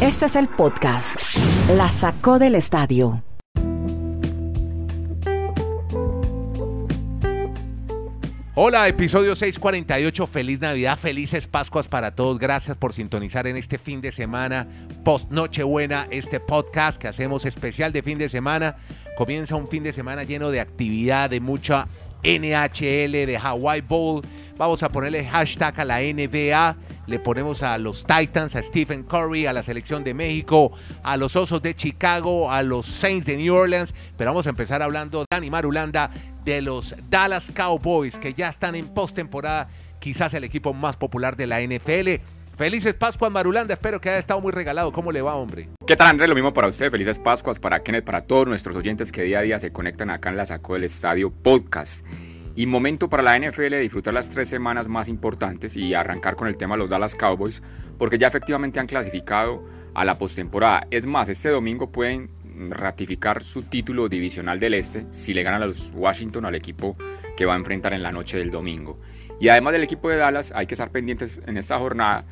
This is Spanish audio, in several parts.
Este es el podcast. La sacó del estadio. Hola, episodio 648. Feliz Navidad, felices Pascuas para todos. Gracias por sintonizar en este fin de semana, post Nochebuena, este podcast que hacemos especial de fin de semana. Comienza un fin de semana lleno de actividad, de mucha NHL, de Hawaii Bowl. Vamos a ponerle hashtag a la NBA. Le ponemos a los Titans, a Stephen Curry, a la selección de México, a los Osos de Chicago, a los Saints de New Orleans. Pero vamos a empezar hablando, Dani Marulanda, de los Dallas Cowboys, que ya están en postemporada, quizás el equipo más popular de la NFL. Felices Pascuas, Marulanda. Espero que haya estado muy regalado. ¿Cómo le va, hombre? ¿Qué tal, Andrés? Lo mismo para usted. Felices Pascuas para Kenneth, para todos nuestros oyentes que día a día se conectan acá en la Sacó del Estadio Podcast. Y momento para la NFL de disfrutar las tres semanas más importantes y arrancar con el tema de los Dallas Cowboys, porque ya efectivamente han clasificado a la postemporada. Es más, este domingo pueden ratificar su título divisional del Este si le ganan a los Washington al equipo que va a enfrentar en la noche del domingo. Y además del equipo de Dallas, hay que estar pendientes en esta jornada.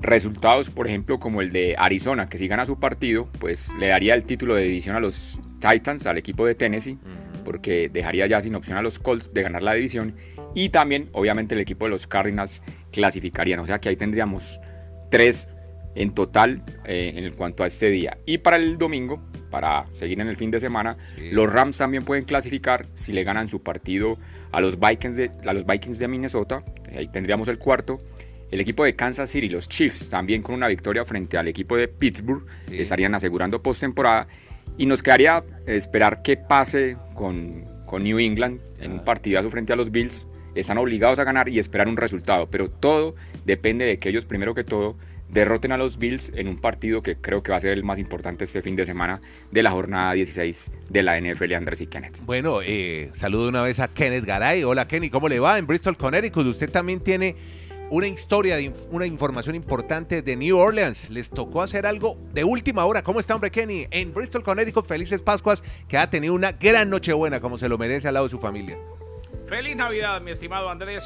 Resultados, por ejemplo, como el de Arizona, que si gana su partido, pues le daría el título de división a los Titans, al equipo de Tennessee porque dejaría ya sin opción a los Colts de ganar la división y también obviamente el equipo de los Cardinals clasificarían, o sea que ahí tendríamos tres en total eh, en cuanto a este día. Y para el domingo, para seguir en el fin de semana, los Rams también pueden clasificar si le ganan su partido a los Vikings de, a los Vikings de Minnesota, ahí tendríamos el cuarto. El equipo de Kansas City, los Chiefs, también con una victoria frente al equipo de Pittsburgh, estarían asegurando postemporada. Y nos quedaría esperar qué pase con, con New England en un partidazo frente a los Bills. Están obligados a ganar y esperar un resultado, pero todo depende de que ellos, primero que todo, derroten a los Bills en un partido que creo que va a ser el más importante este fin de semana de la jornada 16 de la NFL, Andrés y Kenneth. Bueno, eh, saludo una vez a Kenneth Garay. Hola Kenny, ¿cómo le va? En Bristol, Connecticut, usted también tiene una historia, de, una información importante de New Orleans. Les tocó hacer algo de última hora. ¿Cómo está, hombre Kenny? En Bristol, Connecticut, felices Pascuas, que ha tenido una gran Nochebuena, como se lo merece al lado de su familia. Feliz Navidad, mi estimado Andrés.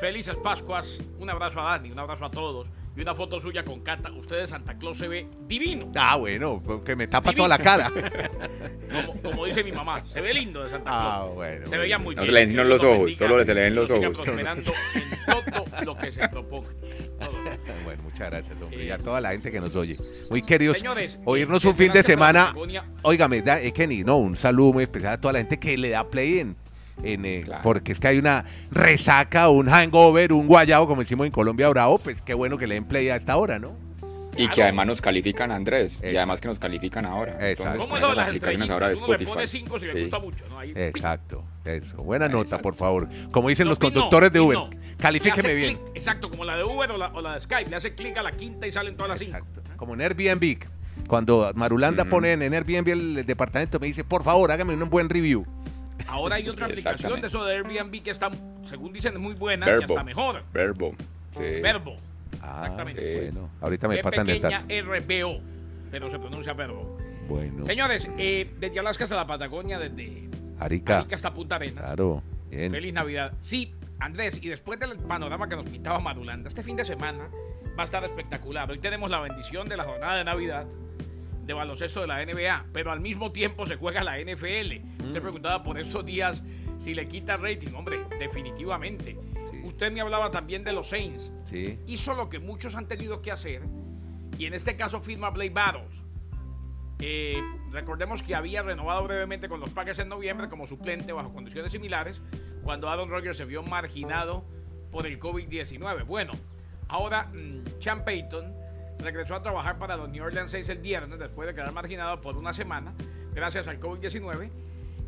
Felices Pascuas. Un abrazo a Dani, un abrazo a todos y una foto suya con Cata. Usted de Santa Claus se ve divino. Ah, bueno, que me tapa toda la cara. como, dice mi mamá, se ve lindo de Santa Claus. Ah, bueno. Se veía muy bien. No se le ven los ojos, solo se le ven los ojos. prosperando en todo lo que se proponga. Bueno, muchas gracias, hombre. y a toda la gente que nos oye. Muy queridos, Señores, oírnos un fin de semana. Óigame, eh, Kenny, no, un saludo muy especial a toda la gente que le da play en eh, porque es que hay una resaca, un hangover, un guayao, como decimos en Colombia, bravo, pues qué bueno que le den play a esta hora, ¿no? Y que además nos califican, Andrés. Y además que nos califican ahora. Entonces, ¿Cómo las aplicaciones ahora de Spotify. Uno pone cinco si le gusta mucho, ¿no? Ahí, exacto, eso. Buena nota, por favor. Como dicen los conductores de Uber, califíqueme bien. exacto, como la de Uber o la, de Skype. Le hace clic a la quinta y salen todas las cinco. Como en Airbnb. Cuando Marulanda pone en Airbnb el departamento, me dice, por favor, hágame un buen review. Ahora hay otra aplicación de eso de Airbnb que está, según dicen, muy buena y hasta mejor. Verbo. Verbo. Ah, Exactamente. Bueno, ahorita me pasan el dato. RBO, pero se pronuncia verbo. Bueno. Señores, eh, desde Alaska hasta la Patagonia, desde Arica, Arica hasta Punta Arenas. Claro. Feliz Navidad. Sí, Andrés, y después del panorama que nos pintaba Madulanda, este fin de semana va a estar espectacular. Hoy tenemos la bendición de la jornada de Navidad de baloncesto de la NBA, pero al mismo tiempo se juega la NFL. Usted mm. preguntaba por estos días si le quita rating. Hombre, definitivamente. Usted me hablaba también de los Saints. Sí. Hizo lo que muchos han tenido que hacer, y en este caso firma Blake Battles. Eh, recordemos que había renovado brevemente con los Packers en noviembre como suplente bajo condiciones similares cuando Aaron Rodgers se vio marginado por el COVID-19. Bueno, ahora Chan mm, Payton regresó a trabajar para los New Orleans Saints el viernes después de quedar marginado por una semana gracias al COVID-19.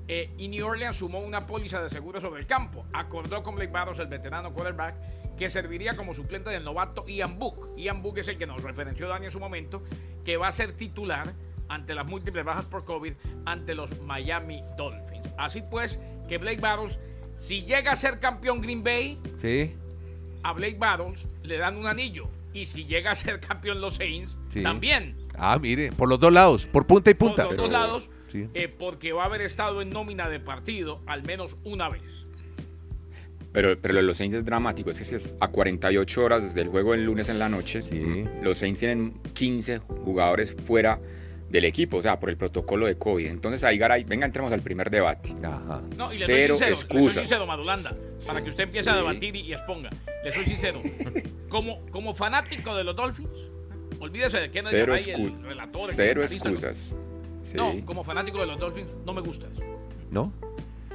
Eh, y New Orleans sumó una póliza de seguro sobre el campo. Acordó con Blake Barros, el veterano quarterback, que serviría como suplente del novato Ian Book. Ian Book es el que nos referenció Dani en su momento, que va a ser titular ante las múltiples bajas por COVID ante los Miami Dolphins. Así pues, que Blake Barros, si llega a ser campeón Green Bay, ¿Sí? a Blake Barros le dan un anillo y si llega a ser campeón los Saints, también. Ah, mire, por los dos lados, por punta y punta. Por los dos lados, eh, porque va a haber estado en nómina de partido al menos una vez. Pero, pero lo de los Saints es dramático, es que si es a 48 horas desde el juego del lunes en la noche. Sí. Los Saints tienen 15 jugadores fuera del equipo, o sea, por el protocolo de COVID. Entonces ahí, Garay, venga, entremos al primer debate. Ajá. No, y le Cero soy sincero, le excusas. soy sincero, Madulanda, para que usted empiece a debatir y, y exponga. Le soy sincero. Como, como fanático de los Dolphins, olvídese de Kennedy Cero, Garay, el relator, el cero excusas. Sí. No, como fanático de los Dolphins, no me gusta eso. ¿No?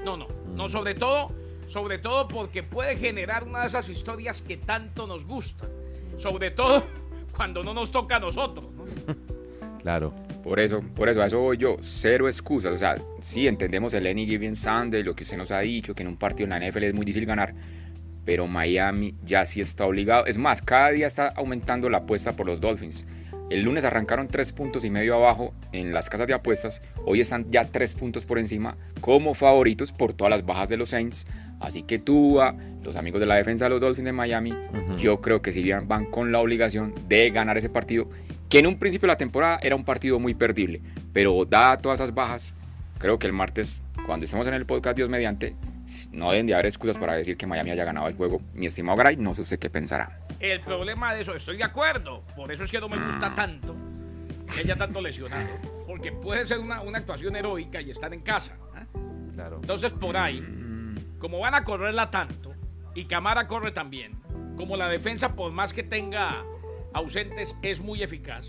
No, no, no, sobre todo, sobre todo porque puede generar una de esas historias que tanto nos gustan. Sobre todo cuando no nos toca a nosotros. Claro. Por eso, por eso, a eso voy yo, cero excusas. O sea, sí entendemos el Any Given Sunday, lo que usted nos ha dicho, que en un partido en la NFL es muy difícil ganar, pero Miami ya sí está obligado. Es más, cada día está aumentando la apuesta por los Dolphins. El lunes arrancaron tres puntos y medio abajo en las casas de apuestas. Hoy están ya tres puntos por encima como favoritos por todas las bajas de los Saints. Así que Tua, los amigos de la defensa de los Dolphins de Miami, yo creo que van- van con la obligación de ganar ese partido, que en un principio de la temporada era un partido muy perdible. Pero dada todas esas bajas, creo que el martes, cuando estemos en el podcast Dios mediante, no deben de haber excusas para decir que Miami haya ganado el juego. Mi estimado Gray, no sé usted qué pensará. El problema de eso, estoy de acuerdo. Por eso es que no me gusta tanto que haya tanto lesionado. Porque puede ser una, una actuación heroica y estar en casa. ¿ah? Claro. Entonces, por ahí, como van a correrla tanto, y Camara corre también, como la defensa, por más que tenga ausentes, es muy eficaz,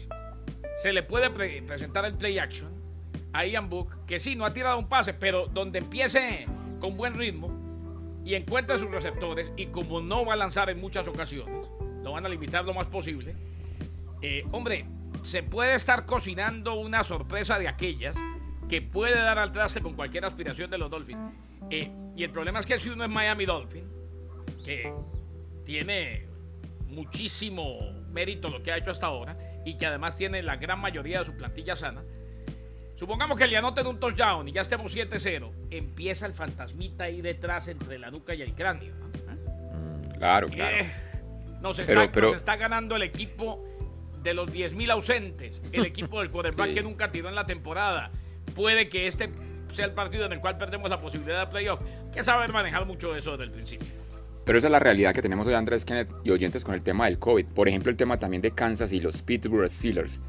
se le puede pre- presentar el play action a Ian Book, que sí, no ha tirado un pase, pero donde empiece con buen ritmo y encuentre sus receptores, y como no va a lanzar en muchas ocasiones, lo van a limitar lo más posible. eh, hombre, se puede estar cocinando una sorpresa de aquellas que puede dar al traste con cualquier aspiración de los Dolphins. Eh, y el problema es que si uno es Miami Dolphin, que tiene muchísimo mérito lo que ha hecho hasta ahora y que además tiene la gran mayoría de su plantilla sana, supongamos que le anoten un touchdown y ya estemos 7-0, empieza el fantasmita ahí detrás entre la nuca y el cráneo. ¿no? Claro, claro. Eh, nos, Pero- está, pero- nos está ganando el equipo de los 10.000 ausentes, el equipo del quarterback Sí. que nunca tiró en la temporada. Puede que este sea el partido en el cual perdemos la posibilidad de playoff. Que saber manejar mucho eso desde el principio. Pero esa es la realidad que tenemos hoy, Andrés Kenneth y oyentes, con el tema del COVID. Por ejemplo, el tema también de Kansas y los Pittsburgh Steelers.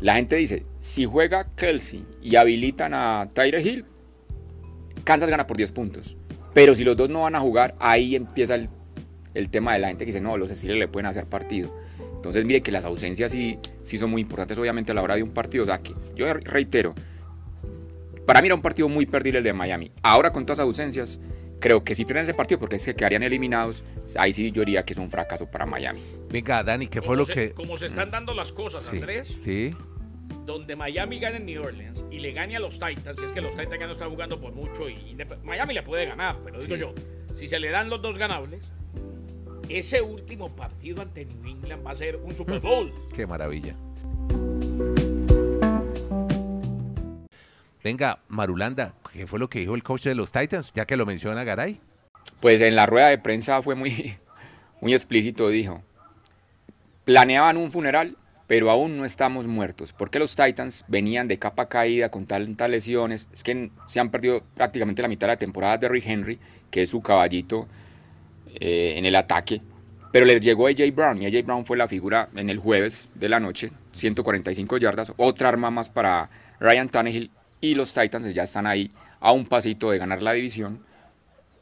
La gente dice, si juega Kelsey y habilitan a Tyre Hill, Kansas gana por 10 puntos. Pero si los dos no van a jugar, ahí empieza el, el tema de la gente que dice, no, los Steelers le pueden hacer partido. Entonces, mire que las ausencias sí, sí son muy importantes, obviamente, a la hora de un partido. O sea, que yo reitero, para mí era un partido muy perdible el de Miami. Ahora, con todas las ausencias, creo que si pierden ese partido, porque es que quedarían eliminados, ahí sí yo diría que es un fracaso para Miami. Venga, Dani, ¿qué fue Como lo se- que...? Como se están dando las cosas, Sí, Andrés, sí. donde Miami gane en New Orleans y le gane a los Titans, si es que los Titans ya no están jugando por mucho y Miami le puede ganar, pero digo yo, si se le dan los dos ganables, ese último partido ante New England va a ser un Super Bowl. Qué maravilla. Venga, Marulanda, ¿qué fue lo que dijo el coach de los Titans? Ya que lo menciona Garay. Pues en la rueda de prensa fue muy, muy explícito, dijo. Planeaban un funeral, pero aún no estamos muertos. Porque los Titans venían de capa caída con tantas lesiones. Es que se han perdido prácticamente la mitad de la temporada de Rick Henry, que es su caballito eh, en el ataque. Pero les llegó AJ Brown y AJ Brown fue la figura en el jueves de la noche, 145 yardas, otra arma más para Ryan Tannehill y los Titans ya están ahí a un pasito de ganar la división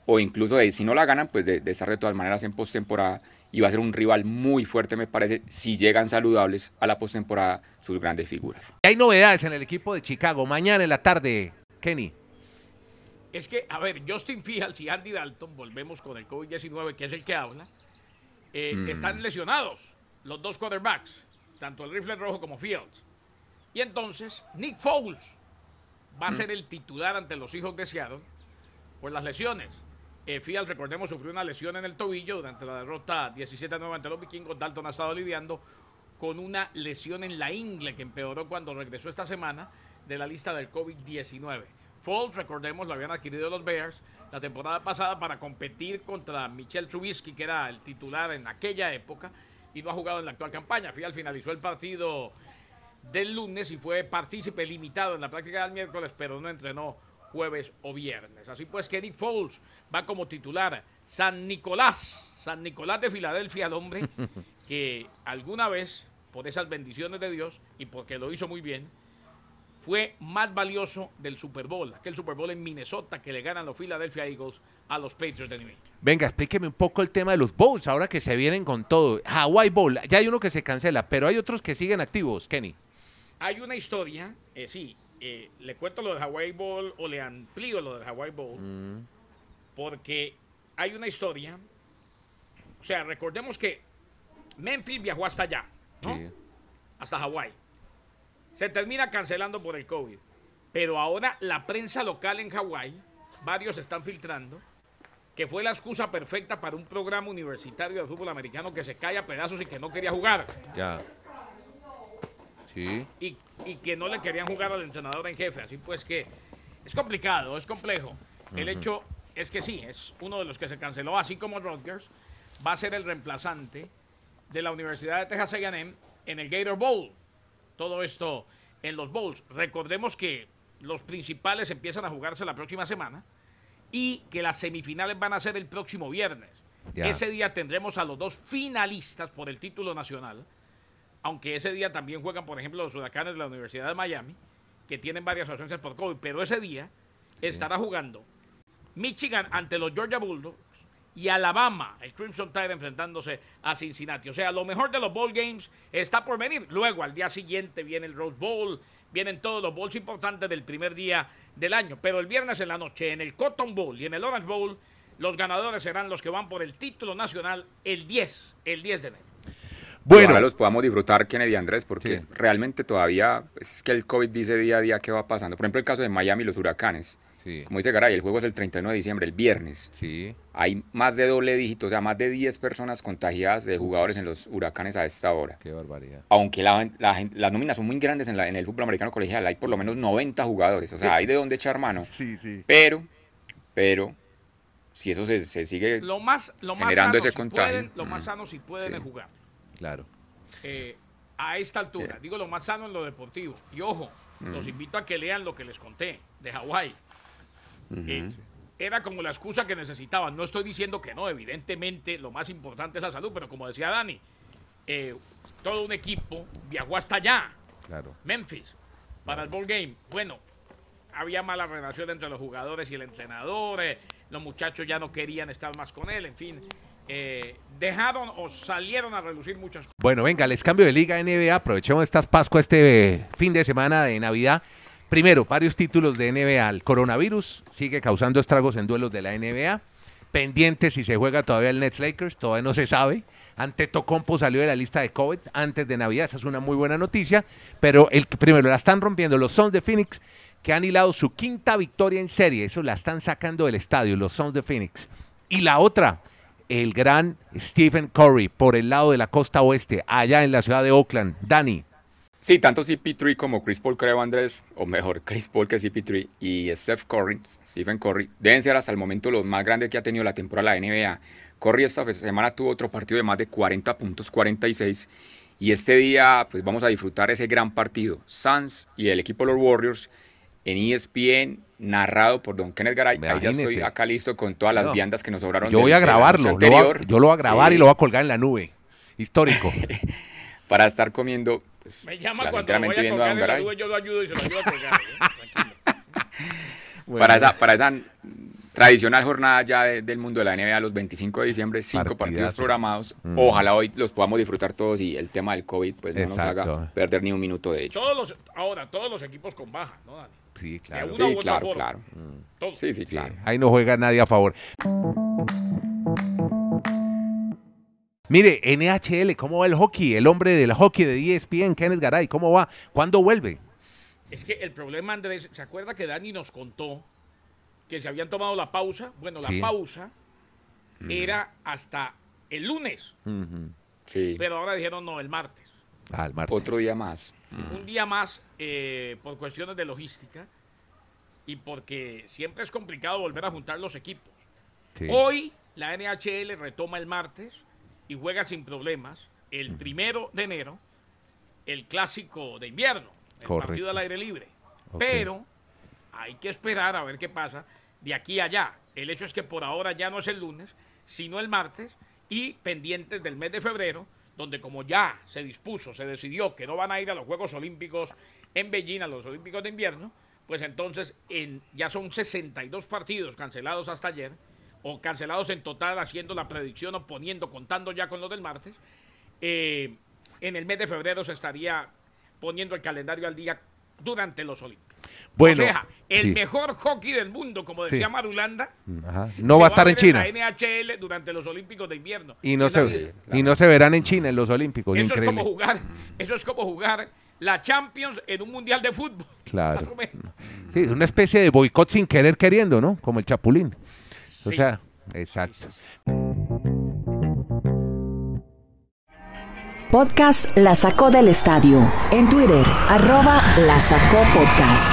o incluso de si no la ganan, pues de, de estar de todas maneras en postemporada y va a ser un rival muy fuerte me parece si llegan saludables a la postemporada sus grandes figuras. Hay novedades en el equipo de Chicago. Mañana en la tarde, Kenny. Es que, a ver, Justin Fields y Andy Dalton, volvemos con el COVID-19, que es el que habla, eh, están lesionados, los dos quarterbacks, tanto el rifle rojo como Fields. Y entonces, Nick Foles va a ser el titular ante los hijos de Seattle por las lesiones. Eh, Fields, recordemos, sufrió una lesión en el tobillo durante la derrota 17-9 ante los vikingos. Dalton ha estado lidiando con una lesión en la ingle que empeoró cuando regresó esta semana de la lista del COVID-19. Foles, recordemos, lo habían adquirido los Bears la temporada pasada para competir contra Michel Trubisky, que era el titular en aquella época, y no ha jugado en la actual campaña. Fiel finalizó el partido del lunes y fue partícipe limitado en la práctica del miércoles, pero no entrenó jueves o viernes. Así pues que Nick Foles va como titular. San Nicolás, San Nicolás de Filadelfia, el hombre que alguna vez, por esas bendiciones de Dios y porque lo hizo muy bien, fue más valioso del Super Bowl, aquel Super Bowl en Minnesota que le ganan los Philadelphia Eagles a los Patriots de New England. Venga, explíqueme un poco el tema de los bowls, ahora que se vienen con todo. Hawaii Bowl, ya hay uno que se cancela, pero hay otros que siguen activos, Kenny. Hay una historia, eh, sí, eh, le cuento lo del Hawaii Bowl o le amplío lo del Hawaii Bowl, porque hay una historia, o sea, recordemos que Memphis viajó hasta allá, ¿no? Sí. Hasta Hawái. Se termina cancelando por el COVID. Pero ahora la prensa local en Hawái, varios están filtrando, que fue la excusa perfecta para un programa universitario de fútbol americano que se cae a pedazos y que no quería jugar. Ya. Sí. y, y que no le querían jugar al entrenador en jefe. Así pues que es complicado, es complejo. El hecho es que sí, es uno de los que se canceló, así como Rutgers, va a ser el reemplazante de la Universidad de Texas A&M en el Gator Bowl. Todo esto en los bowls. Recordemos que los principales empiezan a jugarse la próxima semana y que las semifinales van a ser el próximo viernes. Ese día tendremos a los dos finalistas por el título nacional aunque ese día también juegan, por ejemplo, los huracanes de la Universidad de Miami, que tienen varias ausencias por COVID, pero ese día estará jugando Michigan ante los Georgia Bulldogs y Alabama, el Crimson Tide enfrentándose a Cincinnati. O sea, lo mejor de los bowl games está por venir. Luego, al día siguiente, viene el Rose Bowl, vienen todos los bowls importantes del primer día del año. Pero el viernes en la noche, en el Cotton Bowl y en el Orange Bowl, los ganadores serán los que van por el título nacional el 10, el 10 de enero. Bueno, Ojalá los podamos disfrutar, Kennedy y Andrés, porque Sí. realmente todavía pues, es que el COVID dice día a día qué va pasando. Por ejemplo, el caso de Miami, los huracanes. Sí. Como dice Garay, el juego es el 31 de diciembre, el viernes. sí. Hay más de doble dígito, o sea, más de 10 personas contagiadas de jugadores en los huracanes a esta hora. Qué barbaridad. Aunque la, la las nóminas son muy grandes en, la- en el fútbol americano colegial, hay por lo menos 90 jugadores, o sea, hay de dónde echar mano. Sí, sí. Pero, pero, si eso se, se sigue Lo más, lo más Generando sano, ese si contagio. pueden, lo más Mm. sano si pueden Sí. es jugar. Claro. eh, a esta altura. Digo lo más sano en lo deportivo. Y ojo, los invito a que lean lo que les conté de Hawái. Eh, era como la excusa que necesitaban. No estoy diciendo que no, evidentemente lo más importante es la salud, pero como decía Dani, eh, todo un equipo viajó hasta allá, Claro. Memphis, para el ball game. Bueno, había mala relación entre los jugadores y el entrenador, eh, los muchachos ya no querían estar más con él, en fin. Eh, dejaron o salieron a relucir muchas cosas. Bueno, venga, les cambio de liga NBA. Aprovechemos estas Pascua, este eh, fin de semana de Navidad. Primero, varios títulos de NBA. El coronavirus sigue causando estragos en duelos de la NBA. Pendiente si se juega todavía el Nets Lakers, todavía no se sabe. Ante Tocompo salió de la lista de COVID antes de Navidad, esa es una muy buena noticia. Pero el primero la están rompiendo los Suns de Phoenix, que han hilado su quinta victoria en serie. Eso la están sacando del estadio, los Suns de Phoenix. Y la otra, el gran Stephen Curry por el lado de la costa oeste, allá en la ciudad de Oakland. Dani, Sí, tanto CP3 como Chris Paul, creo, Andrés, o mejor, Chris Paul que CP3 y Steph Curry, Stephen Curry, deben ser hasta el momento los más grandes que ha tenido la temporada de la NBA. Curry esta semana tuvo otro partido de más de 40 puntos, 46, y este día pues vamos a disfrutar ese gran partido, Suns y el equipo de los Warriors en ESPN, narrado por Don Kenneth Garay. Ahí ya estoy acá listo con todas las No. viandas que nos sobraron. yo del- voy a grabarlo. lo voy yo lo voy a grabar Sí, y lo voy a colgar en la nube. Histórico. Para estar comiendo pues, Me llama cuando lo vaya a viendo a Don en la Garay. nube, yo lo ayudo y se lo ayudo a colgar. ¿eh? Para, esa, para esa tradicional jornada ya de- del mundo de la NBA, los 25 de diciembre, cinco Partidazo. partidos programados. Ojalá hoy los podamos disfrutar todos y el tema del COVID pues no nos haga perder ni un minuto de hecho. Todos los, ahora, todos los equipos con baja, ¿no, Dani? Sí, claro. Sí, claro, claro. Sí, sí, claro. Ahí no juega nadie a favor. Mire, NHL, ¿cómo va el hockey? El hombre del hockey de ESPN, Kenneth Garay, ¿cómo va? ¿Cuándo vuelve? Es que el problema, Andrés, ¿se acuerda que Dani nos contó que se habían tomado la pausa? Bueno, la Sí. pausa era hasta el lunes, Sí. pero ahora dijeron no, el martes. Ah, el martes. Otro día más. Un día más eh, por cuestiones de logística y porque siempre es complicado volver a juntar los equipos. Sí. Hoy la NHL retoma el martes y juega sin problemas el primero de enero el clásico de invierno, el Correcto. partido al aire libre. Pero hay que esperar a ver qué pasa de aquí a allá. El hecho es que por ahora ya no es el lunes, sino el martes y pendientes del mes de febrero, donde como ya se dispuso, se decidió que no van a ir a los Juegos Olímpicos en Beijing, a los Olímpicos de invierno, pues entonces en, ya son 62 partidos cancelados hasta ayer, o cancelados en total haciendo la predicción o poniendo, contando ya con los del martes. Eh, en el mes de febrero se estaría poniendo el calendario al día durante los Olímpicos. Bueno, o sea, el sí. mejor hockey del mundo, como decía Sí. Marulanda, Ajá. No va a estar en China. la NHL durante los Olímpicos de invierno. Y no, se, vida. y no se verán en China en los Olímpicos. Eso es como jugar, eso es como jugar la Champions en un mundial de fútbol. Claro. O. Sí, es una especie de boicot sin querer queriendo, ¿no? Como el Chapulín. O Sí. sea, exacto. Podcast La Sacó del Estadio. En Twitter, arroba La Sacó Podcast.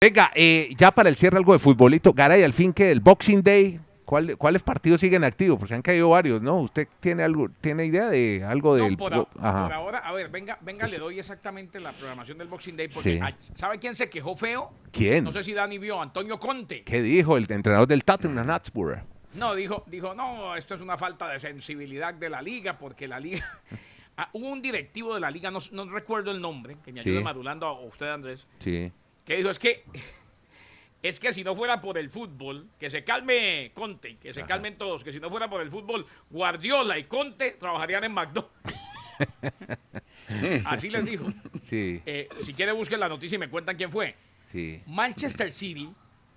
Venga, eh, ya para el cierre algo de futbolito. Garay, al fin que el Boxing Day, ¿cuál- ¿cuáles partidos siguen activos? Porque han caído varios, ¿no? ¿Usted tiene algo, tiene idea de algo No, del por, bo- a- Ajá. por ahora, a ver, venga, venga, le doy exactamente la programación del Boxing Day. Porque, Sí. ¿sabe quién se quejó feo? ¿Quién? No sé si Dani vio, Antonio Conte. ¿Qué dijo el entrenador del Tottenham Hotspur? No, dijo, dijo, no, esto es una falta de sensibilidad de la liga, porque la liga. Ah, hubo un directivo de la liga, no, no recuerdo el nombre, que me ayude Sí. madulando a usted, Andrés, Sí. que dijo, es que. Es que si no fuera por el fútbol, que se calme Conte, que se calmen todos, que si no fuera por el fútbol, Guardiola y Conte trabajarían en McDonald's. Así les dijo. Sí, Eh, si quiere busquen la noticia y me cuentan quién fue. sí, Manchester City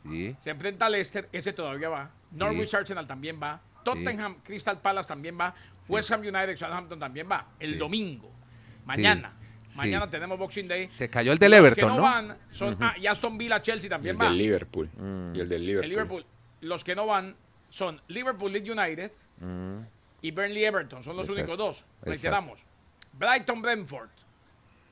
sí. se enfrenta a Leicester, ese todavía va. Norwich Arsenal también va. Tottenham Crystal Palace también va. West Ham United Southampton también va. El domingo. Mañana. Sí. Mañana tenemos Boxing Day. Se cayó el del Los Everton, que no, ¿no? van son. Ah, y Aston Villa Chelsea Y también el va. del Liverpool. Mm. Y el del Liverpool. El Liverpool. Los que no van son Liverpool Leeds United y Burnley Everton. Son los Mm. Exacto. únicos dos. Reiteramos. Brighton Brentford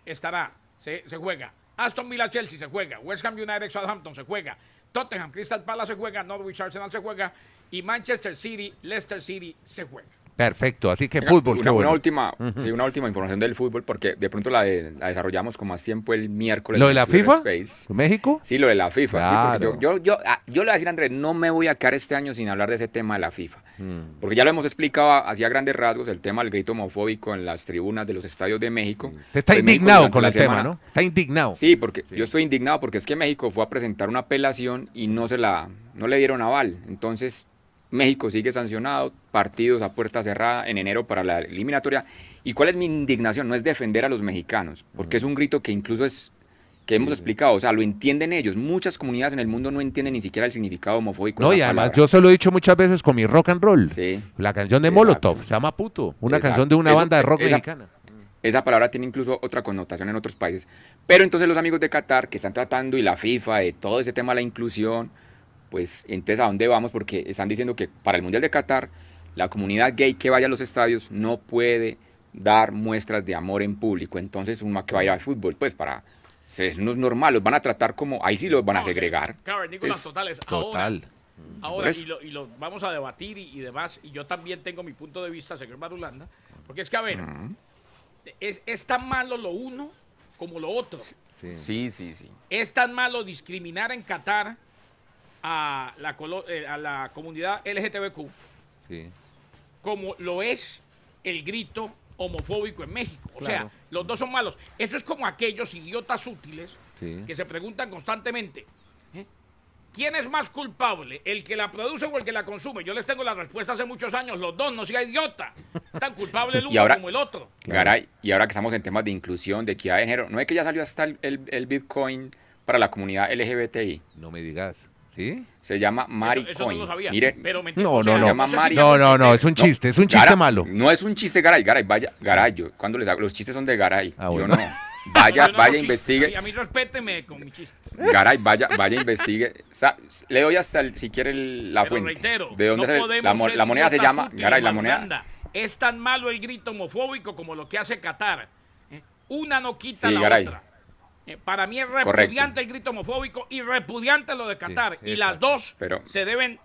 estará. Se, se juega. Aston Villa Chelsea se juega. West Ham United Southampton se juega. Tottenham Crystal Palace se juega. Norwich Arsenal se juega. Y Manchester City Leicester City se juega. Perfecto, así que Venga, fútbol, una, qué bueno. una última, sí, una última información del fútbol, porque de pronto la, de- la desarrollamos con más tiempo el miércoles. ¿Lo de la FIFA? Space. ¿México? Sí, lo de la FIFA. sí, Claro. yo, yo, yo, ah, yo le voy a decir a Andrés, no me voy a quedar este año sin hablar de ese tema de la FIFA. Mm. Porque ya lo hemos explicado así a grandes rasgos, el tema del grito homofóbico en las tribunas de los estadios de México. Usted está Pues indignado con el tema, ¿no? Está indignado. Sí, porque yo estoy indignado porque es que México fue a presentar una apelación y no se la no le dieron aval. Entonces, México sigue sancionado, partidos a puerta cerrada en enero para la eliminatoria. ¿Y cuál es mi indignación? No es defender a los mexicanos, porque es un grito que incluso es que hemos explicado, o sea, lo entienden ellos. Muchas comunidades en el mundo no entienden ni siquiera el significado homofóbico. No, y además palabra. yo se lo he dicho muchas veces con mi rock and roll. Sí. La canción de Exacto. Molotov, se llama Puto. Una Exacto. canción de una Eso- banda de rock esa- mexicana. Esa palabra tiene incluso otra connotación en otros países. Pero entonces los amigos de Qatar que están tratando y la FIFA de todo ese tema de la inclusión, pues entonces a dónde vamos porque están diciendo que para el Mundial de Qatar la comunidad gay que vaya a los estadios no puede dar muestras de amor en público. Entonces uno que va a ir al fútbol, pues para es unos normal, los van a tratar como ahí sí los van a segregar. Cavernícolas Entonces, totales. Ahora, Total. Ahora, y lo, y lo vamos a debatir y, y demás, y yo también tengo mi punto de vista, señor Marulanda, porque es que, a ver, es, es tan malo lo uno como lo otro. Sí, sí, sí. Es tan malo discriminar en Qatar a la, colo- eh, a la comunidad LGTBQ Sí. como lo es el grito homofóbico en México. O Claro. sea, los dos son malos. Eso es como aquellos idiotas útiles Sí. que se preguntan constantemente, ¿eh? ¿quién es más culpable? ¿El que la produce o el que la consume? Yo les tengo la respuesta hace muchos años, los dos, no sea idiota. Tan culpable el Y uno ahora- como el otro. Garay, y ahora que estamos en temas de inclusión, de equidad de género, ¿no es que ya salió hasta el, el- el Bitcoin para la comunidad LGBTI? No me digas. ¿Sí? Se llama Eso, Maricoin. eso no lo sabía. Mire, pero mentira, No, no, no. se llama Mari- No, no, no, es un chiste, es un chiste malo. No es un chiste, Garay. Garay, vaya, Garay, yo cuando les hago, los chistes son de Garay. Ah, yo no. Vaya, no vaya, investigue. Mí, a mí respéteme con mi chiste. Garay, vaya, vaya, investigue. O sea, le doy hasta, el- si quiere, el- la Pero fuente. reitero, ¿De dónde no sale? podemos La, moneda se llama, Garay, la moneda. Es tan malo el grito homofóbico como lo que hace Qatar. ¿eh? Una no quita Sí, la Garay. otra. Eh, Para mí es Correcto. repudiante el grito homofóbico y repudiante lo de Qatar. y las dos Pero- se deben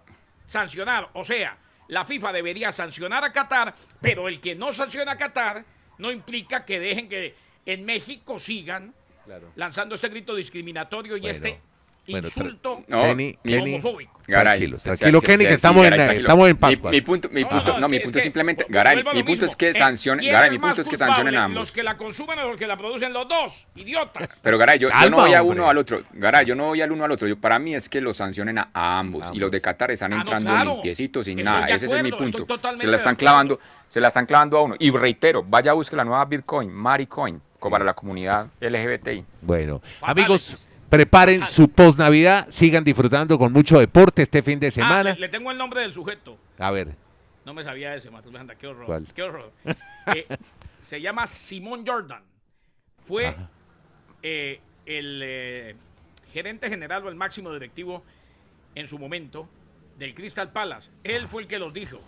sancionar. O sea, la FIFA debería sancionar a Qatar, pero el que no sanciona a Qatar no implica que dejen que en México sigan Claro. lanzando este grito discriminatorio y Bueno, este bueno, insulto No, Kenny, homofóbico. Garay, Tranquilo, tranquilo, Kenny, que estamos en- tranquilo. estamos en Mi- Pascuas. Mi, punto, mi punto, no, mi punto es simplemente, vu- Garay, mi punto es que Eh, sancionen, ¿quién Garay, mi punto es que sancionen a ambos. Los que la consumen o los que la producen los dos, idiotas. Pero Garay, yo, no voy a hombre. uno al otro. Garay, yo no voy al uno al otro. Yo, para mí es que los sancionen a, a ambos. Y los de Qatar están Ah, no, entrando claro. limpiecitos sin Estoy nada. Ese es mi punto. Se la están clavando, se la están clavando a uno. Y reitero, vaya a buscar la nueva Bitcoin, Maricoin, co- para la comunidad LGBTI. Bueno, amigos, preparen su post Navidad, sigan disfrutando con mucho deporte este fin de Ah, semana. le, le tengo el nombre del sujeto. A ver, No me sabía ese, anda, qué horror. ¿Cuál? Qué horror. Eh, se llama Simón Jordan. Fue eh, el eh, gerente general o el máximo directivo en su momento del Crystal Palace. Él fue el que los dijo.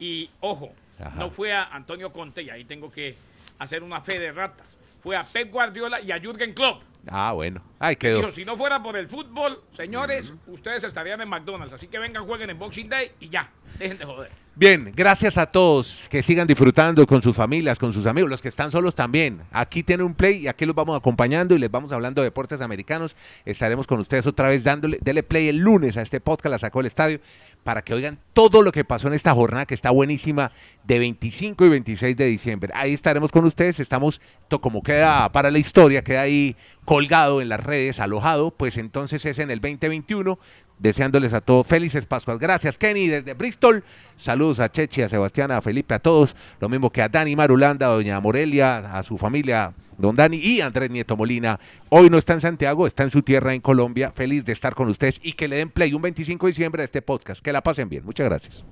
Y ojo, Ajá. no fue a Antonio Conte, y ahí tengo que hacer una fe de ratas. Fue a Pep Guardiola y a Jürgen Klopp. ah, bueno, ahí quedó. Dijo, si no fuera por el fútbol, señores, ustedes estarían en McDonald's. Así que vengan, jueguen en Boxing Day y ya, dejen de joder. Bien, gracias a todos que sigan disfrutando con sus familias, con sus amigos, los que están solos también. Aquí tienen un play y aquí los vamos acompañando y les vamos hablando de deportes americanos. Estaremos con ustedes otra vez dándole, dele play el lunes a este podcast, la sacó el estadio, para que oigan todo lo que pasó en esta jornada que está buenísima de 25 y 26 de diciembre. Ahí estaremos con ustedes, estamos, como queda para la historia, queda ahí colgado en las redes, alojado, pues entonces es en el 2021 deseándoles a todos felices Pascuas. Gracias, Kenny, desde Bristol. Saludos a Chechi, a Sebastián, a Felipe, a todos. Lo mismo que a Dani Marulanda, a doña Morelia, a su familia, don Dani y Andrés Nieto Molina. Hoy no está en Santiago, está en su tierra en Colombia. Feliz de estar con ustedes y que le den play un 25 de diciembre a este podcast. Que la pasen bien. Muchas gracias.